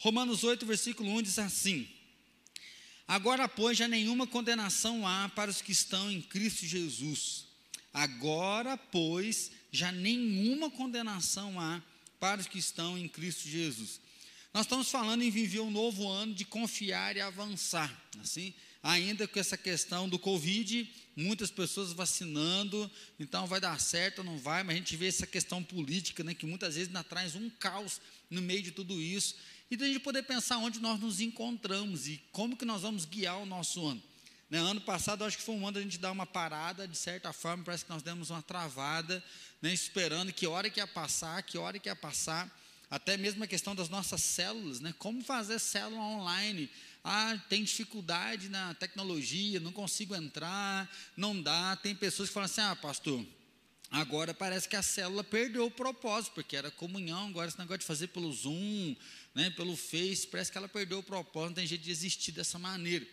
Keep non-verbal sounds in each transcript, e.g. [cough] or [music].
Romanos 8, versículo 1 diz assim: Agora, pois, já nenhuma condenação há para os que estão em Cristo Jesus. Agora, pois, já nenhuma condenação há para os que estão em Cristo Jesus. Nós estamos falando em viver um novo ano de confiar e avançar, assim, ainda com essa questão do Covid, muitas pessoas vacinando, então vai dar certo ou não vai, mas a gente vê essa questão política, né, que muitas vezes traz um caos no meio de tudo isso, e da gente poder pensar onde nós nos encontramos e como que nós vamos guiar o nosso ano. Né, ano passado, acho que foi um ano da gente dar uma parada, de certa forma, parece que nós demos uma travada, né, esperando que hora que ia passar, que hora que ia passar, até mesmo a questão das nossas células, né, como fazer célula online, ah, tem dificuldade na tecnologia, não consigo entrar, não dá, tem pessoas que falam assim, ah, pastor, Agora parece que a célula perdeu o propósito, porque era comunhão, agora esse negócio de fazer pelo Zoom, né, pelo Face, parece que ela perdeu o propósito, não tem jeito de existir dessa maneira.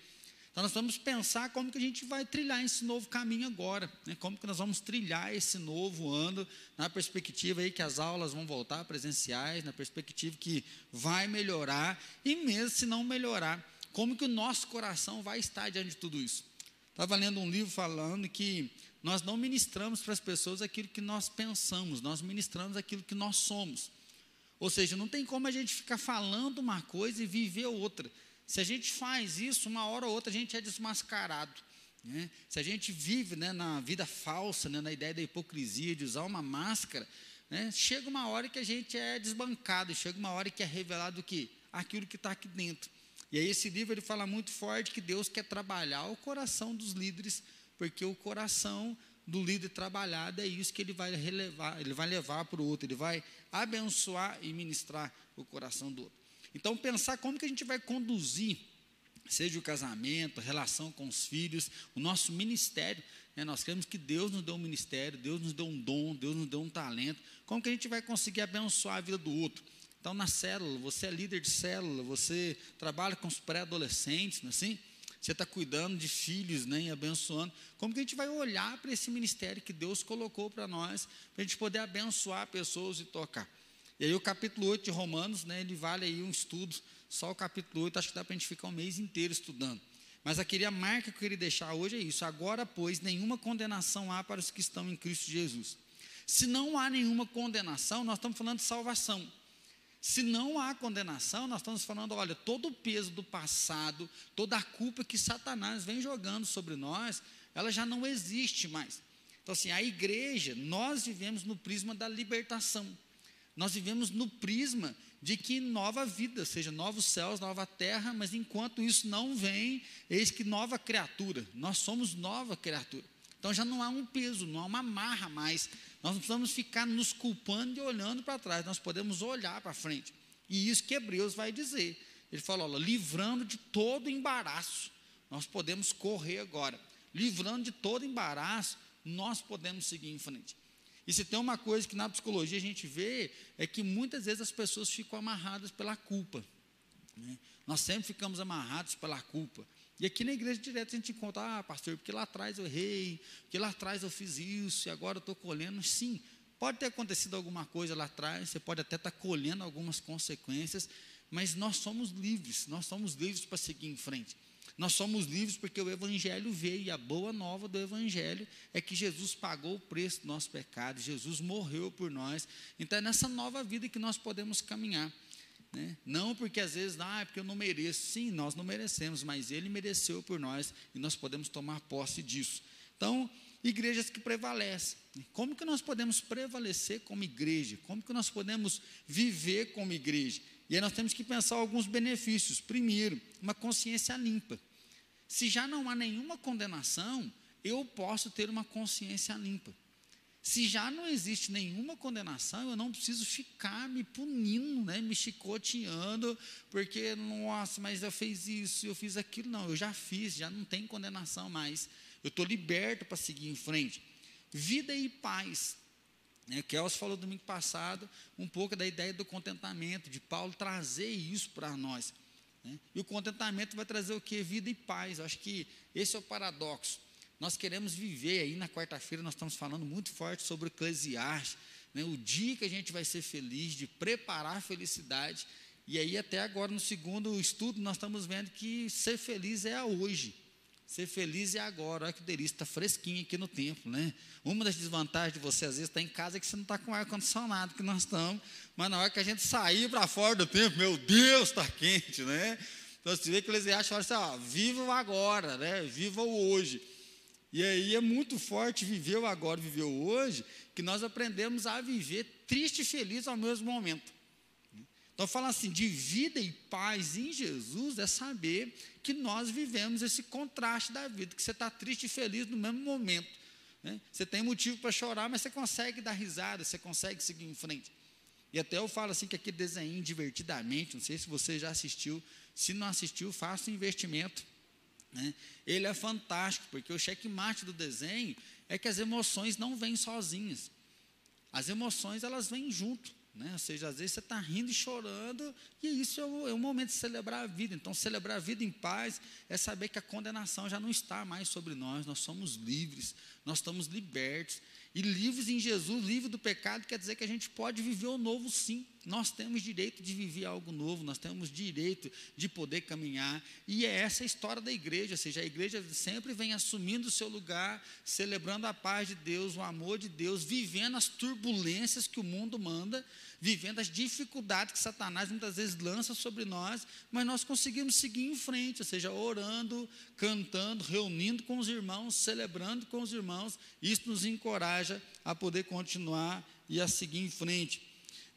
Então nós vamos pensar como que a gente vai trilhar esse novo caminho agora, né, como que nós vamos trilhar esse novo ano, na perspectiva aí que as aulas vão voltar presenciais, na perspectiva que vai melhorar, e mesmo se não melhorar, como que o nosso coração vai estar diante de tudo isso. Estava lendo um livro falando que nós não ministramos para as pessoas aquilo que nós pensamos, nós ministramos aquilo que nós somos. Ou seja, não tem como a gente ficar falando uma coisa e viver outra. Se a gente faz isso, uma hora ou outra a gente é desmascarado. Né? Se a gente vive né, na vida falsa, né, na ideia da hipocrisia, de usar uma máscara, né, chega uma hora que a gente é desbancado, chega uma hora que é revelado o? Aquilo que está aqui dentro. E aí esse livro ele fala muito forte que Deus quer trabalhar o coração dos líderes porque o coração do líder trabalhado é isso que ele vai relevar, ele vai levar para o outro, ele vai abençoar e ministrar o coração do outro. Então, pensar como que a gente vai conduzir, seja o casamento, a relação com os filhos, o nosso ministério. Né? Nós queremos que Deus nos dê um ministério, Deus nos dê um dom, Deus nos dê um talento. Como que a gente vai conseguir abençoar a vida do outro? Então, na célula, você é líder de célula, você trabalha com os pré-adolescentes, não é assim? Você está cuidando de filhos, né, e abençoando. Como que a gente vai olhar para esse ministério que Deus colocou para nós, para a gente poder abençoar pessoas e tocar? E aí o capítulo 8 de Romanos, né, ele vale aí um estudo, só o capítulo 8, acho que dá para a gente ficar um mês inteiro estudando. Mas aqui a marca que eu queria deixar hoje é isso. Agora, pois, nenhuma condenação há para os que estão em Cristo Jesus. Se não há nenhuma condenação, nós estamos falando de salvação. Se não há condenação, nós estamos falando, olha, todo o peso do passado, toda a culpa que Satanás vem jogando sobre nós, ela já não existe mais. Então, assim, a igreja, nós vivemos no prisma da libertação. Nós vivemos no prisma de que nova vida, seja novos céus, nova terra, mas enquanto isso não vem, eis que nova criatura, nós somos nova criatura. Então já não há um peso, não há uma marra mais. Nós não precisamos ficar nos culpando e olhando para trás, nós podemos olhar para frente. E isso que Hebreus vai dizer. Ele fala, olha, livrando de todo embaraço, nós podemos correr agora. Livrando de todo embaraço, nós podemos seguir em frente. E se tem uma coisa que na psicologia a gente vê, é que muitas vezes as pessoas ficam amarradas pela culpa. Né? Nós sempre ficamos amarrados pela culpa. E aqui na igreja direto a gente encontra, ah, pastor, porque lá atrás eu errei, porque lá atrás eu fiz isso, e agora eu estou colhendo. Sim, pode ter acontecido alguma coisa lá atrás, você pode até estar tá colhendo algumas consequências, mas nós somos livres, nós somos livres para seguir em frente. Nós somos livres porque o Evangelho veio, e a boa nova do Evangelho é que Jesus pagou o preço do nosso pecado, Jesus morreu por nós. Então é nessa nova vida que nós podemos caminhar. Né? Não porque às vezes, ah, é porque eu não mereço. Sim, nós não merecemos, mas Ele mereceu por nós e nós podemos tomar posse disso. Então, igrejas que prevalecem. Como que nós podemos prevalecer como igreja? Como que nós podemos viver como igreja? E aí nós temos que pensar alguns benefícios. Primeiro, uma consciência limpa. Se já não há nenhuma condenação, eu posso ter uma consciência limpa. Se já não existe nenhuma condenação, eu não preciso ficar me punindo, né, me chicoteando, porque, nossa, mas eu fiz isso, eu fiz aquilo. Não, eu já fiz, já não tem condenação mais. Eu estou liberto para seguir em frente. Vida e paz. Né, Kels falou domingo passado um pouco da ideia do contentamento, de Paulo trazer isso para nós. Né? E o contentamento vai trazer o que? Vida e paz. Eu acho que esse é o paradoxo. Nós queremos viver aí na quarta-feira, nós estamos falando muito forte sobre o Eclesiastes, né, o dia que a gente vai ser feliz, de preparar a felicidade. E aí, até agora, no segundo estudo, nós estamos vendo que ser feliz é a hoje. Ser feliz é agora. Olha que delícia, está fresquinho aqui no templo, né? Uma das desvantagens de você, às vezes, estar tá em casa é que você não está com ar-condicionado, que nós estamos. Mas na hora que a gente sair para fora do templo, meu Deus, está quente, né? Então, você vê que eles acham assim, ó, viva o agora, né? Viva o hoje. E aí é muito forte viver o agora, viver o hoje, que nós aprendemos a viver triste e feliz ao mesmo momento. Então, falar assim, de vida e paz em Jesus é saber que nós vivemos esse contraste da vida, que você está triste e feliz no mesmo momento. Né? Você tem motivo para chorar, mas você consegue dar risada, você consegue seguir em frente. E até eu falo assim que aquele desenho divertidamente, não sei se você já assistiu, se não assistiu, faça um investimento. Né? Ele é fantástico, porque o checkmate do desenho é que as emoções não vêm sozinhas. As emoções elas vêm junto. Né? Ou seja, às vezes você está rindo e chorando, e isso é o, é o, momento de celebrar a vida. Então, celebrar a vida em paz é saber que a condenação já não está mais sobre nós, nós somos livres, nós estamos libertos. E livres em Jesus, livre do pecado, quer dizer que a gente pode viver o novo sim. Nós temos direito de viver algo novo, nós temos direito de poder caminhar. E é essa a história da igreja, ou seja, a igreja sempre vem assumindo o seu lugar, celebrando a paz de Deus, o amor de Deus, vivendo as turbulências que o mundo manda, vivendo as dificuldades que Satanás muitas vezes lança sobre nós, mas nós conseguimos seguir em frente, ou seja, orando, cantando, reunindo com os irmãos, celebrando com os irmãos. Isso nos encoraja a poder continuar e a seguir em frente.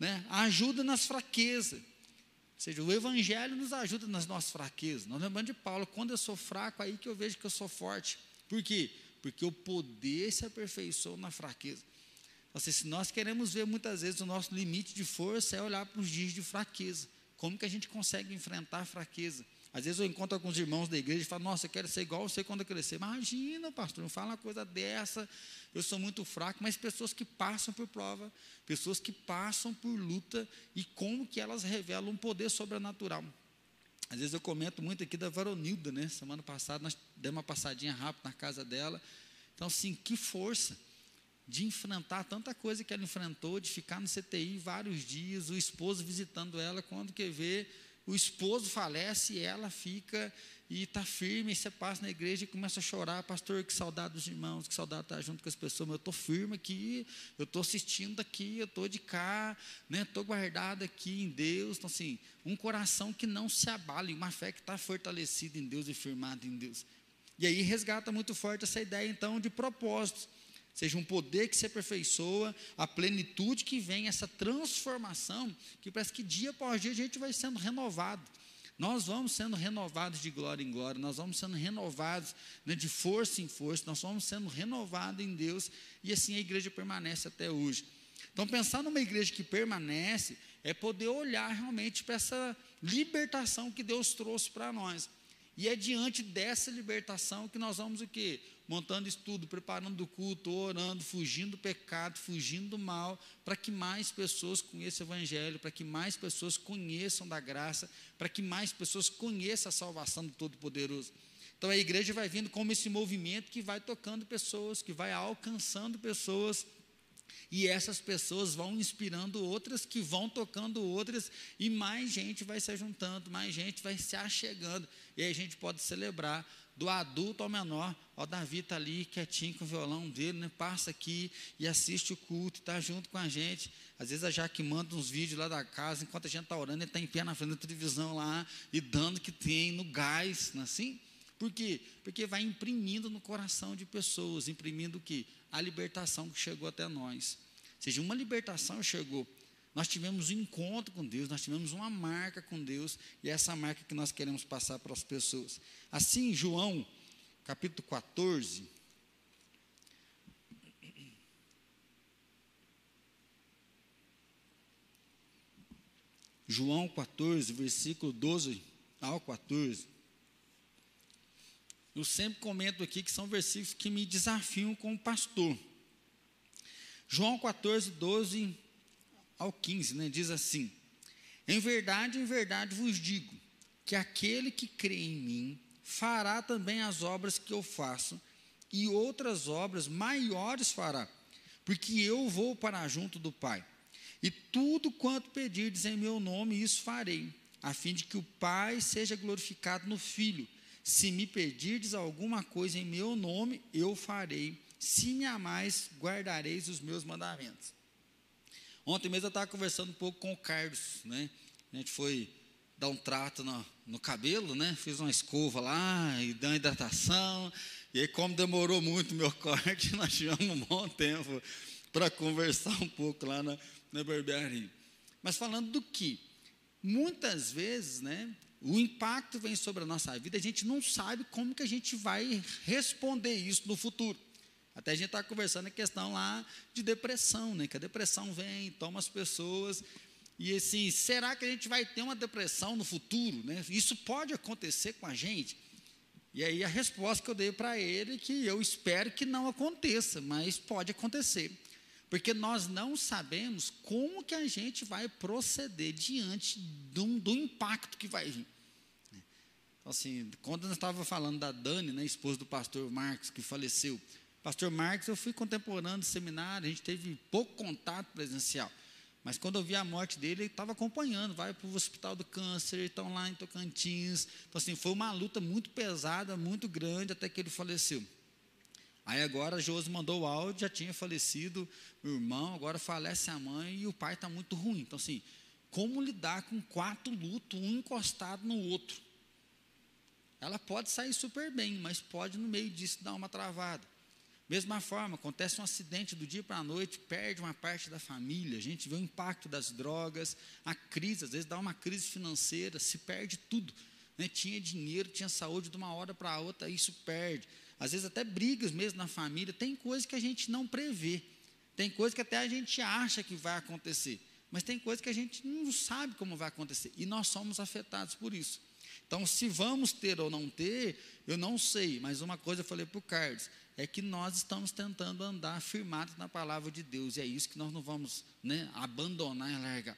Né? Ajuda nas fraquezas. Ou seja, o Evangelho nos ajuda nas nossas fraquezas. Nós lembramos de Paulo, quando eu sou fraco, aí que eu vejo que eu sou forte. Por quê? Porque o poder se aperfeiçoa na fraqueza. Assim, se nós queremos ver muitas vezes o nosso limite de força, é olhar para os dias de fraqueza. Como que a gente consegue enfrentar a fraqueza? Às vezes eu encontro alguns irmãos da igreja e falo, nossa, eu quero ser igual você quando eu crescer. Imagina, pastor, não fala uma coisa dessa, eu sou muito fraco, mas pessoas que passam por prova, pessoas que passam por luta e como que elas revelam um poder sobrenatural. Às vezes eu comento muito aqui da Varonilda, né? Semana passada nós demos uma passadinha rápida na casa dela. Então, assim, que força de enfrentar tanta coisa que ela enfrentou, de ficar no CTI vários dias, o esposo visitando ela, quando quer ver, o esposo falece e ela fica e está firme, e você passa na igreja e começa a chorar, pastor, que saudade dos irmãos, que saudade estar junto com as pessoas, mas eu estou firme aqui, eu estou assistindo aqui, eu estou de cá, estou né, guardado aqui em Deus, então assim, um coração que não se abale, uma fé que está fortalecida em Deus e firmada em Deus. E aí resgata muito forte essa ideia então de propósitos seja um poder que se aperfeiçoa, a plenitude que vem, essa transformação, que parece que dia após dia a gente vai sendo renovado. Nós vamos sendo renovados de glória em glória, nós vamos sendo renovados né, de força em força, nós vamos sendo renovados em Deus, e assim a igreja permanece até hoje. Então, pensar numa igreja que permanece é poder olhar realmente para essa libertação que Deus trouxe para nós. E é diante dessa libertação que nós vamos o quê? Montando estudo, preparando o culto, orando, fugindo do pecado, fugindo do mal, para que mais pessoas conheçam o Evangelho, para que mais pessoas conheçam da graça, para que mais pessoas conheçam a salvação do Todo-Poderoso. Então a igreja vai vindo como esse movimento que vai tocando pessoas, que vai alcançando pessoas e essas pessoas vão inspirando outras, que vão tocando outras, e mais gente vai se juntando, mais gente vai se achegando. E aí a gente pode celebrar do adulto ao menor. Ó, Davi está ali quietinho com o violão dele, né? passa aqui e assiste o culto, está junto com a gente. Às vezes a Jaque manda uns vídeos lá da casa, enquanto a gente está orando, ele está em pé na frente da televisão lá, e dando que tem no gás, não é assim? Por quê? Porque vai imprimindo no coração de pessoas, imprimindo o quê? a libertação que chegou até nós. Ou seja, uma libertação chegou. Nós tivemos um encontro com Deus, nós tivemos uma marca com Deus, e é essa marca que nós queremos passar para as pessoas. Assim, João, capítulo 14. João 14, versículo 12 ao 14. Eu sempre comento aqui que são versículos que me desafiam como pastor. João 14, 12 ao 15, né, diz assim: Em verdade, em verdade vos digo, que aquele que crê em mim fará também as obras que eu faço, e outras obras maiores fará, porque eu vou para junto do Pai. E tudo quanto pedirdes em meu nome, isso farei, a fim de que o Pai seja glorificado no Filho. Se me pedirdes alguma coisa em meu nome, eu farei. Se me amais, guardareis os meus mandamentos. Ontem mesmo eu estava conversando um pouco com o Carlos, né? A gente foi dar um trato no, no cabelo, né? Fiz uma escova lá e deu uma hidratação. E aí, como demorou muito o meu [laughs] corte, nós tivemos um bom tempo para conversar um pouco lá na, na barbearia. Mas falando do que? Muitas vezes, né? O impacto vem sobre a nossa vida, a gente não sabe como que a gente vai responder isso no futuro. Até a gente está conversando a questão lá de depressão, né? Que a depressão vem, toma as pessoas. E assim, será que a gente vai ter uma depressão no futuro? Né? Isso pode acontecer com a gente? E aí a resposta que eu dei para ele é que eu espero que não aconteça, mas pode acontecer. Porque nós não sabemos como que a gente vai proceder diante do, do impacto que vai vir. Então, assim, quando eu estava falando da Dani, né, esposa do pastor Marcos, que faleceu, pastor Marcos, eu fui contemporâneo do seminário, a gente teve pouco contato presencial. Mas quando eu vi a morte dele, ele estava acompanhando, vai para o hospital do câncer, estão lá em Tocantins. Então, assim, foi uma luta muito pesada, muito grande, até que ele faleceu. Aí agora Josi mandou o áudio, já tinha falecido o irmão, agora falece a mãe e o pai está muito ruim. Então, assim, como lidar com quatro lutos, um encostado no outro? Ela pode sair super bem, mas pode no meio disso dar uma travada. Mesma forma, acontece um acidente do dia para a noite, perde uma parte da família, a gente vê o impacto das drogas, a crise, às vezes dá uma crise financeira, se perde tudo. Né? Tinha dinheiro, tinha saúde de uma hora para a outra, isso perde às vezes até brigas mesmo na família, tem coisas que a gente não prevê, tem coisas que até a gente acha que vai acontecer, mas tem coisas que a gente não sabe como vai acontecer, e nós somos afetados por isso. Então, se vamos ter ou não ter, eu não sei, mas uma coisa eu falei para o Carlos, é que nós estamos tentando andar firmados na palavra de Deus, e é isso que nós não vamos né, abandonar e largar.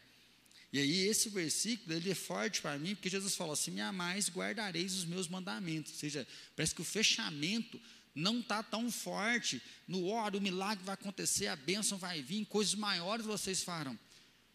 E aí esse versículo, ele é forte para mim, porque Jesus falou assim, me amais, guardareis os meus mandamentos. Ou seja, parece que o fechamento não está tão forte no hora, o milagre vai acontecer, a bênção vai vir, coisas maiores vocês farão.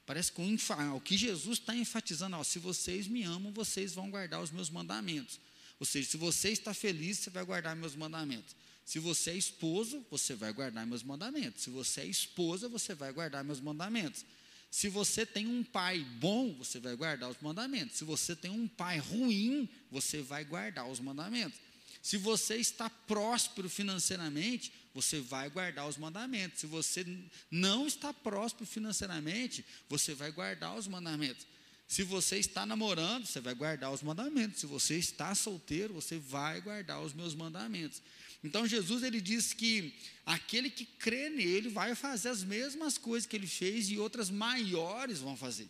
Parece que o, o que Jesus está enfatizando, ó, se vocês me amam, vocês vão guardar os meus mandamentos. Ou seja, se você está feliz, você vai guardar meus mandamentos. Se você é esposo, você vai guardar meus mandamentos. Se você é esposa, você vai guardar meus mandamentos. Se você tem um pai bom, você vai guardar os mandamentos. Se você tem um pai ruim, você vai guardar os mandamentos. Se você está próspero financeiramente, você vai guardar os mandamentos. Se você não está próspero financeiramente, você vai guardar os mandamentos. Se você está namorando, você vai guardar os mandamentos. Se você está solteiro, você vai guardar os meus mandamentos. Então Jesus ele diz que aquele que crê nele vai fazer as mesmas coisas que ele fez e outras maiores vão fazer.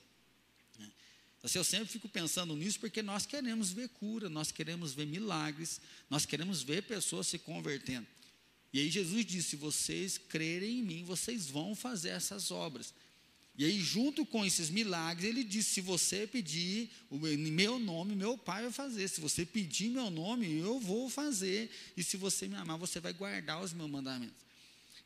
Né? Assim, eu sempre fico pensando nisso porque nós queremos ver cura, nós queremos ver milagres, nós queremos ver pessoas se convertendo. E aí Jesus disse: se vocês crerem em mim, vocês vão fazer essas obras. E aí, junto com esses milagres, ele disse: se você pedir em meu nome, meu pai vai fazer. Se você pedir meu nome, eu vou fazer. E se você me amar, você vai guardar os meus mandamentos.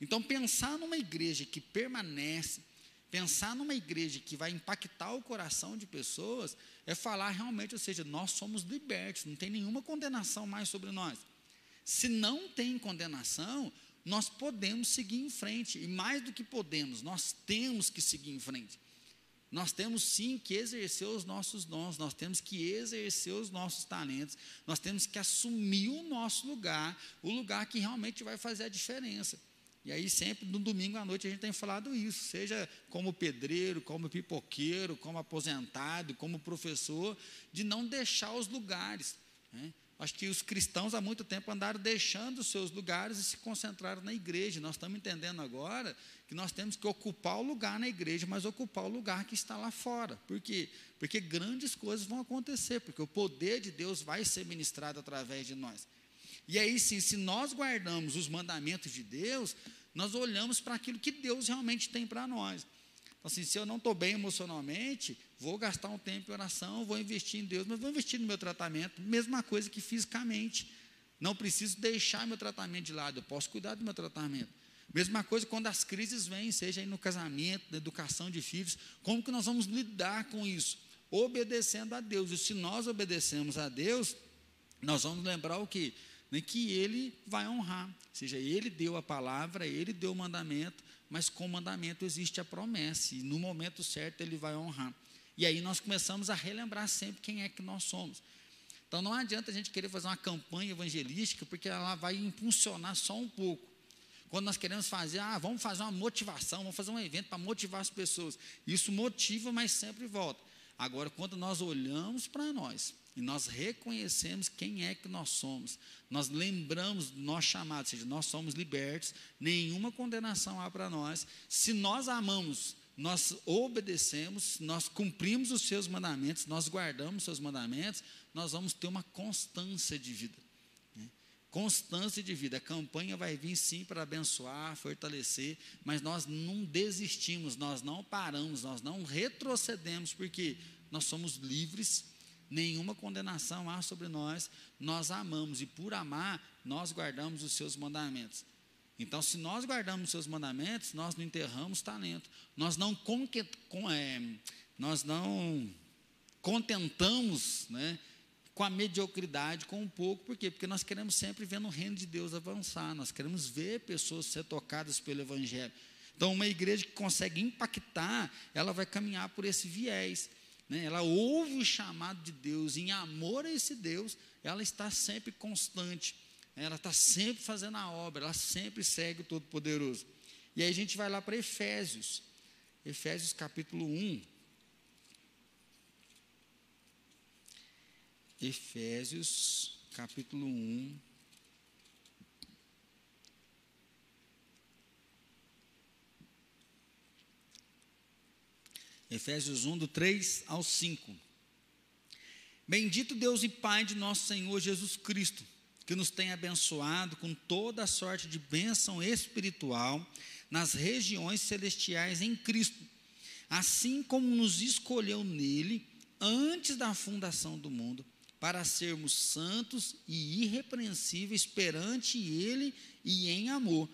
Então, pensar numa igreja que permanece, pensar numa igreja que vai impactar o coração de pessoas, é falar realmente, ou seja, nós somos libertos, não tem nenhuma condenação mais sobre nós. Se não tem condenação, nós podemos seguir em frente, e mais do que podemos, nós temos que seguir em frente. Nós temos sim que exercer os nossos dons, nós temos que exercer os nossos talentos, nós temos que assumir o nosso lugar, o lugar que realmente vai fazer a diferença. E aí, sempre no domingo à noite, a gente tem falado isso, seja como pedreiro, como pipoqueiro, como aposentado, como professor, de não deixar os lugares. Né? Acho que os cristãos há muito tempo andaram deixando os seus lugares e se concentraram na igreja. Nós estamos entendendo agora que nós temos que ocupar o lugar na igreja, mas ocupar o lugar que está lá fora. Por quê? Porque grandes coisas vão acontecer, porque o poder de Deus vai ser ministrado através de nós. E aí sim, se nós guardamos os mandamentos de Deus, nós olhamos para aquilo que Deus realmente tem para nós. Então, assim, se eu não estou bem emocionalmente, vou gastar um tempo em oração, vou investir em Deus, mas vou investir no meu tratamento. Mesma coisa que fisicamente. Não preciso deixar meu tratamento de lado, eu posso cuidar do meu tratamento. Mesma coisa quando as crises vêm, seja aí no casamento, na educação de filhos, como que nós vamos lidar com isso? obedecendo a Deus. E se nós obedecemos a Deus, nós vamos lembrar o quê? Que Ele vai honrar. Ou seja, Ele deu a palavra, Ele deu o mandamento, mas com o mandamento existe a promessa, e no momento certo Ele vai honrar. E aí nós começamos a relembrar sempre quem é que nós somos. Então não adianta a gente querer fazer uma campanha evangelística, porque ela vai impulsionar só um pouco. Quando nós queremos fazer, ah, vamos fazer uma motivação, vamos fazer um evento para motivar as pessoas. Isso motiva, mas sempre volta. Agora, quando nós olhamos para nós e nós reconhecemos quem é que nós somos, nós lembramos do nosso chamado, ou seja, nós somos libertos, nenhuma condenação há para nós. Se nós amamos nós obedecemos, nós cumprimos os seus mandamentos, nós guardamos os seus mandamentos, nós vamos ter uma constância de vida. Né? Constância de vida. A campanha vai vir sim para abençoar, fortalecer, mas nós não desistimos, nós não paramos, nós não retrocedemos, porque nós somos livres, nenhuma condenação há sobre nós, nós amamos e por amar, nós guardamos os seus mandamentos. Então, se nós guardamos seus mandamentos, nós não enterramos talento. Nós não, é, nós não contentamos né, com a mediocridade, com um pouco. Por quê? Porque nós queremos sempre ver no reino de Deus avançar. Nós queremos ver pessoas ser tocadas pelo Evangelho. Então, uma igreja que consegue impactar, ela vai caminhar por esse viés. Né? Ela ouve o chamado de Deus, em amor a esse Deus, ela está sempre constante. Ela está sempre fazendo a obra, ela sempre segue o Todo-Poderoso. E aí a gente vai lá para Efésios, Efésios capítulo 1. Efésios capítulo 1. Efésios 1, do 3 ao 5. Bendito Deus e Pai de nosso Senhor Jesus Cristo que nos tem abençoado com toda a sorte de bênção espiritual nas regiões celestiais em Cristo, assim como nos escolheu nele antes da fundação do mundo, para sermos santos e irrepreensíveis perante ele e em amor,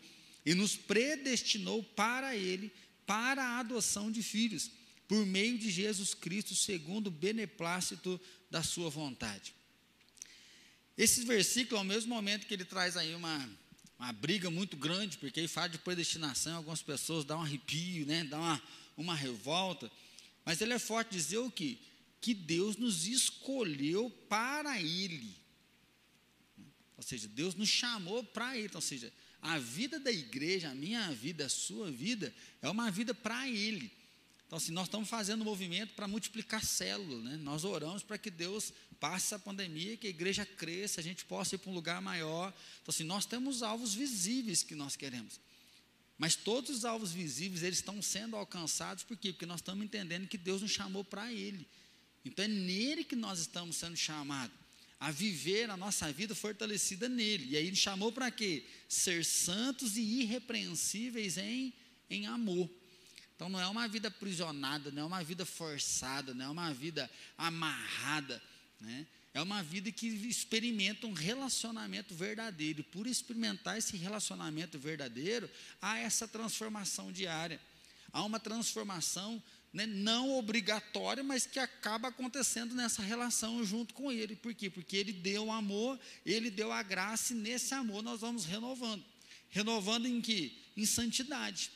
e nos predestinou para ele, para a adoção de filhos, por meio de Jesus Cristo, segundo o beneplácito da sua vontade esse versículo, ao mesmo momento que ele traz aí uma, uma briga muito grande, porque ele fala de predestinação, algumas pessoas dão um arrepio, né, dá uma, uma revolta, mas ele é forte dizer o que? Que Deus nos escolheu para Ele. Ou seja, Deus nos chamou para Ele. Ou seja, a vida da igreja, a minha vida, a sua vida, é uma vida para Ele. Então, assim, nós estamos fazendo um movimento para multiplicar células, né? Nós oramos para que Deus passe a pandemia, que a igreja cresça, a gente possa ir para um lugar maior. Então, assim, nós temos alvos visíveis que nós queremos. Mas todos os alvos visíveis, eles estão sendo alcançados, por quê? Porque nós estamos entendendo que Deus nos chamou para Ele. Então, é nele que nós estamos sendo chamados a viver a nossa vida fortalecida nele. E aí ele chamou para quê? Ser santos e irrepreensíveis em, em amor. Então não é uma vida aprisionada, não é uma vida forçada, não é uma vida amarrada, né? É uma vida que experimenta um relacionamento verdadeiro. E por experimentar esse relacionamento verdadeiro, há essa transformação diária. Há uma transformação né, não obrigatória, mas que acaba acontecendo nessa relação junto com Ele. Por quê? Porque Ele deu o amor, Ele deu a graça, e nesse amor nós vamos renovando. Renovando em que? Em santidade.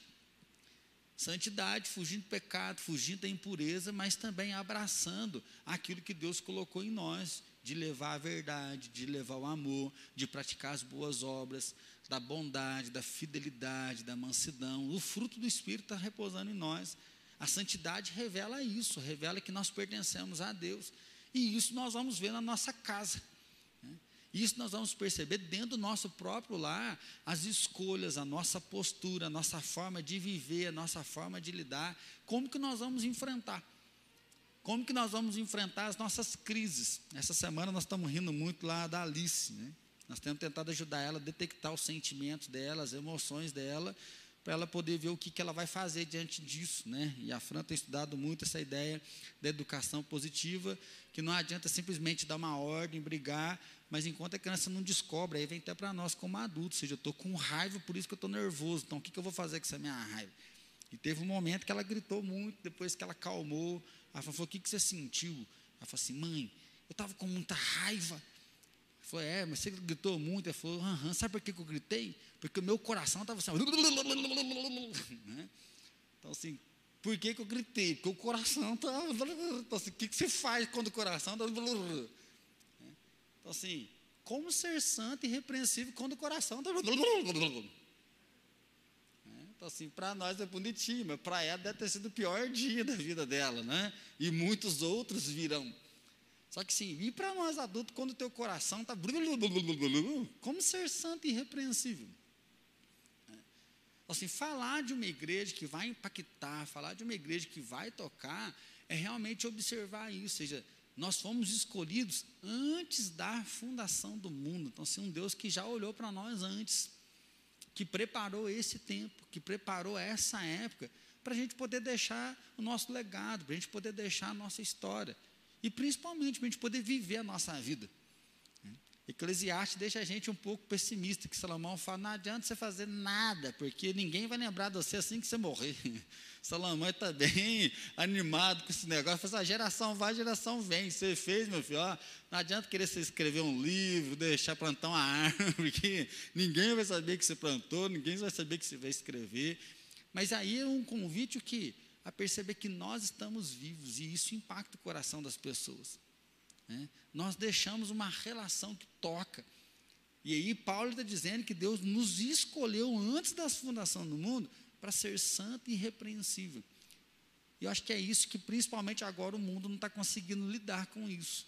Santidade, fugindo do pecado, fugindo da impureza, mas também abraçando aquilo que Deus colocou em nós, de levar a verdade, de levar o amor, de praticar as boas obras, da bondade, da fidelidade, da mansidão. O fruto do Espírito está repousando em nós. A santidade revela isso, revela que nós pertencemos a Deus. E isso nós vamos ver na nossa casa. Isso nós vamos perceber dentro do nosso próprio lar, as escolhas, a nossa postura, a nossa forma de viver, a nossa forma de lidar, como que nós vamos enfrentar. Como que nós vamos enfrentar as nossas crises? Essa semana nós estamos rindo muito lá da Alice, né? Nós temos tentado ajudar ela a detectar os sentimentos dela, as emoções dela, para ela poder ver o que, que ela vai fazer diante disso, né? E a Fran tem estudado muito essa ideia da educação positiva, que não adianta simplesmente dar uma ordem, brigar, mas enquanto a criança não descobre, aí vem até para nós como adultos, ou seja, eu estou com raiva, por isso que eu estou nervoso, então o que, que eu vou fazer com essa minha raiva? E teve um momento que ela gritou muito, depois que ela calmou, Ela falou: O que, que você sentiu? Ela falou assim: Mãe, eu estava com muita raiva. Falou: É, mas você gritou muito. Ela falou: Aham, sabe por que, eu gritei? Porque o meu coração estava assim. [laughs] Né? Então, assim, por que, que eu gritei? Porque o coração estava. [laughs] Então, assim, o que, que você faz quando o coração está. [laughs] Então, assim, como ser santo e repreensível quando o coração está. Então, assim, para nós é bonitinho, mas para ela deve ter sido o pior dia da vida dela, né? E muitos outros virão. Só que sim, e para nós adultos, quando o teu coração está. Como ser santo e irrepreensível? Assim, falar de uma igreja que vai impactar, falar de uma igreja que vai tocar, é realmente observar isso. Ou seja, nós fomos escolhidos antes da fundação do mundo. Então, assim, um Deus que já olhou para nós antes que preparou esse tempo, que preparou essa época, para a gente poder deixar o nosso legado, para a gente poder deixar a nossa história, e principalmente para a gente poder viver a nossa vida. Eclesiastes deixa a gente um pouco pessimista, que Salomão fala, não adianta você fazer nada, porque ninguém vai lembrar de você assim que você morrer. [laughs] Salomão está bem animado com esse negócio, fala, assim, a geração vai, a geração vem, você fez, meu filho, ó, não adianta querer você escrever um livro, deixar plantar uma árvore, [laughs] porque ninguém vai saber que você plantou, ninguém vai saber que você vai escrever, mas aí é um convite que a perceber que nós estamos vivos, e isso impacta o coração das pessoas. Né? Nós deixamos uma relação que toca. E aí Paulo está dizendo que Deus nos escolheu antes da fundação do mundo para ser santo e irrepreensível. E eu acho que é isso que principalmente agora o mundo não está conseguindo lidar com isso.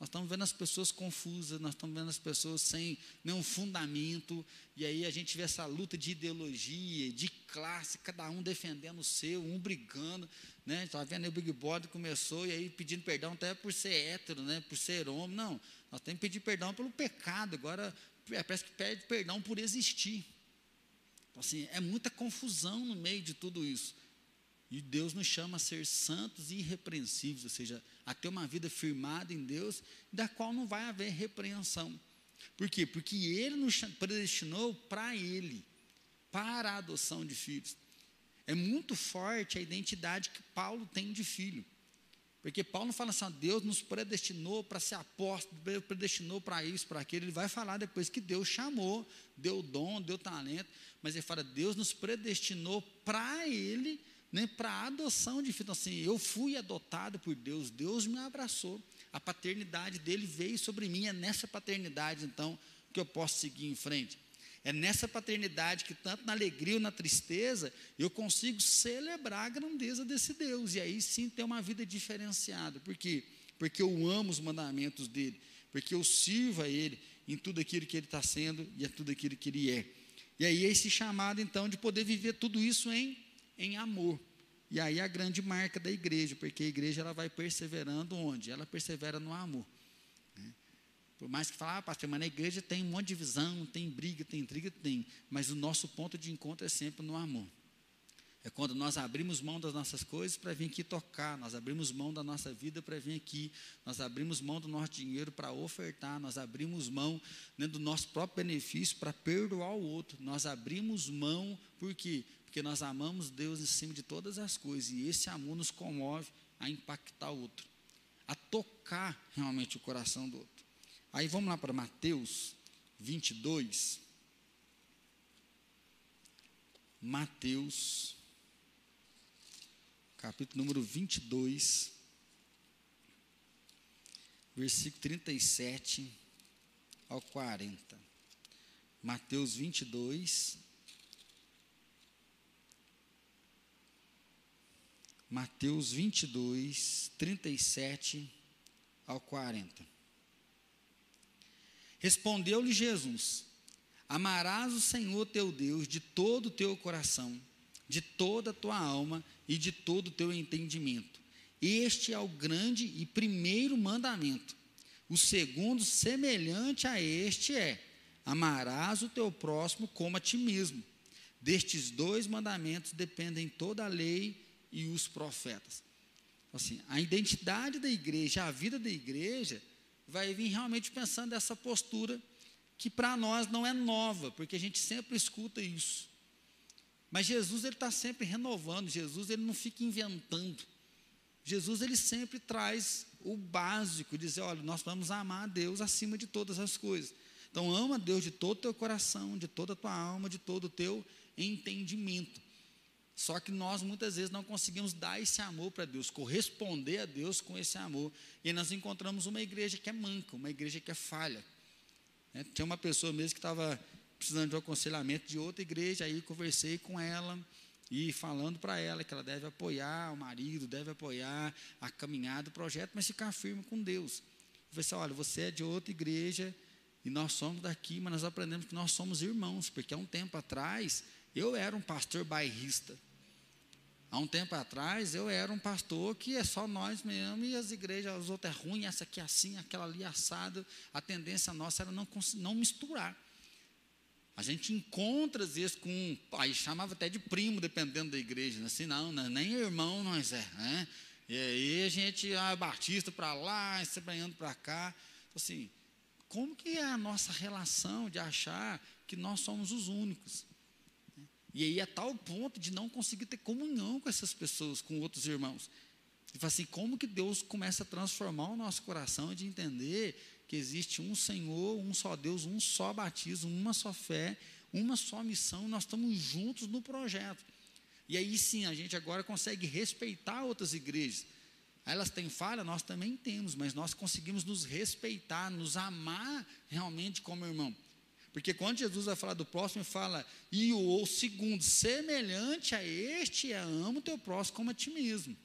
Nós estamos vendo as pessoas confusas, nós estamos vendo as pessoas sem nenhum fundamento, e aí a gente vê essa luta de ideologia, de classe, cada um defendendo o seu, um brigando, né? Estava vendo aí o Big Brother começou, e aí pedindo perdão até por ser hétero, né? por ser homem. Não, nós temos que pedir perdão pelo pecado, agora é, parece que pede perdão por existir. Então, assim, é muita confusão no meio de tudo isso. E Deus nos chama a ser santos e irrepreensíveis, ou seja, a ter uma vida firmada em Deus, da qual não vai haver repreensão. Por quê? Porque Ele nos predestinou para Ele, para a adoção de filhos. É muito forte a identidade que Paulo tem de filho. Porque Paulo não fala assim, Deus nos predestinou para ser apóstolo, predestinou para isso, para aquilo. Ele vai falar depois que Deus chamou, deu dom, deu talento. Mas ele fala, Deus nos predestinou para Ele nem para a adoção de filho. Então, assim, eu fui adotado por Deus, Deus me abraçou, a paternidade dele veio sobre mim, é nessa paternidade, então, que eu posso seguir em frente. É nessa paternidade que, tanto na alegria ou na tristeza, eu consigo celebrar a grandeza desse Deus, e aí sim ter uma vida diferenciada. Por quê? Porque eu amo os mandamentos dele, porque eu sirvo a ele em tudo aquilo que ele está sendo e em tudo aquilo que ele é. E aí, esse chamado, então, de poder viver tudo isso em em amor. E aí a grande marca da igreja, porque a igreja ela vai perseverando onde? Ela persevera no amor. Né? Por mais que fale, ah, pastor, mas na igreja tem um monte de divisão, tem briga, tem intriga, tem. Mas o nosso ponto de encontro é sempre no amor. É quando nós abrimos mão das nossas coisas para vir aqui tocar, nós abrimos mão da nossa vida para vir aqui, nós abrimos mão do nosso dinheiro para ofertar, nós abrimos mão né, do nosso próprio benefício para perdoar o outro, nós abrimos mão, por quê? Porque nós amamos Deus em cima de todas as coisas, e esse amor nos comove a impactar o outro, a tocar realmente o coração do outro. Aí vamos lá para Mateus 22. Mateus, capítulo número 22, versículo 37 ao 40. Mateus 22, Mateus 22, 37 ao 40. Respondeu-lhe Jesus: Amarás o Senhor teu Deus de todo o teu coração, de toda a tua alma e de todo o teu entendimento. Este é o grande e primeiro mandamento. O segundo, semelhante a este, é: Amarás o teu próximo como a ti mesmo. Destes dois mandamentos dependem toda a lei e os profetas. Assim, a identidade da igreja, a vida da igreja, vai vir realmente pensando nessa postura que para nós não é nova, porque a gente sempre escuta isso. Mas Jesus ele está sempre renovando. Jesus ele não fica inventando. Jesus ele sempre traz o básico, dizer, olha, nós vamos amar a Deus acima de todas as coisas. Então ama a Deus de todo o teu coração, de toda a tua alma, de todo o teu entendimento. Só que nós muitas vezes não conseguimos dar esse amor para Deus, corresponder a Deus com esse amor. E nós encontramos uma igreja que é manca, uma igreja que é falha. É, tinha uma pessoa mesmo que estava precisando de um aconselhamento de outra igreja, aí conversei com ela e falando para ela que ela deve apoiar o marido, deve apoiar a caminhada do projeto, mas ficar firme com Deus. Eu falei assim, olha, você é de outra igreja e nós somos daqui, mas nós aprendemos que nós somos irmãos, porque há um tempo atrás eu era um pastor bairrista. Há um tempo atrás eu era um pastor que é só nós mesmo e as igrejas, as outras é ruim, essa aqui é assim, aquela ali é assado. A tendência nossa era não, não misturar. A gente encontra às vezes com, aí chamava até de primo, dependendo da igreja, né? assim, não, não nem irmão nós é, né? E aí a gente, ah, batista para lá, estranhando para cá. Então, assim, como que é a nossa relação de achar que nós somos os únicos? E aí a tal ponto de não conseguir ter comunhão com essas pessoas, com outros irmãos. E fala assim, como que Deus começa a transformar o nosso coração de entender que existe um Senhor, um só Deus, um só batismo, uma só fé, uma só missão, nós estamos juntos no projeto. E aí sim, a gente agora consegue respeitar outras igrejas. Elas têm falha, nós também temos, mas nós conseguimos nos respeitar, nos amar realmente como irmão. Porque quando Jesus vai falar do próximo, ele fala, e o segundo, semelhante a este, é amo o teu próximo como a ti mesmo.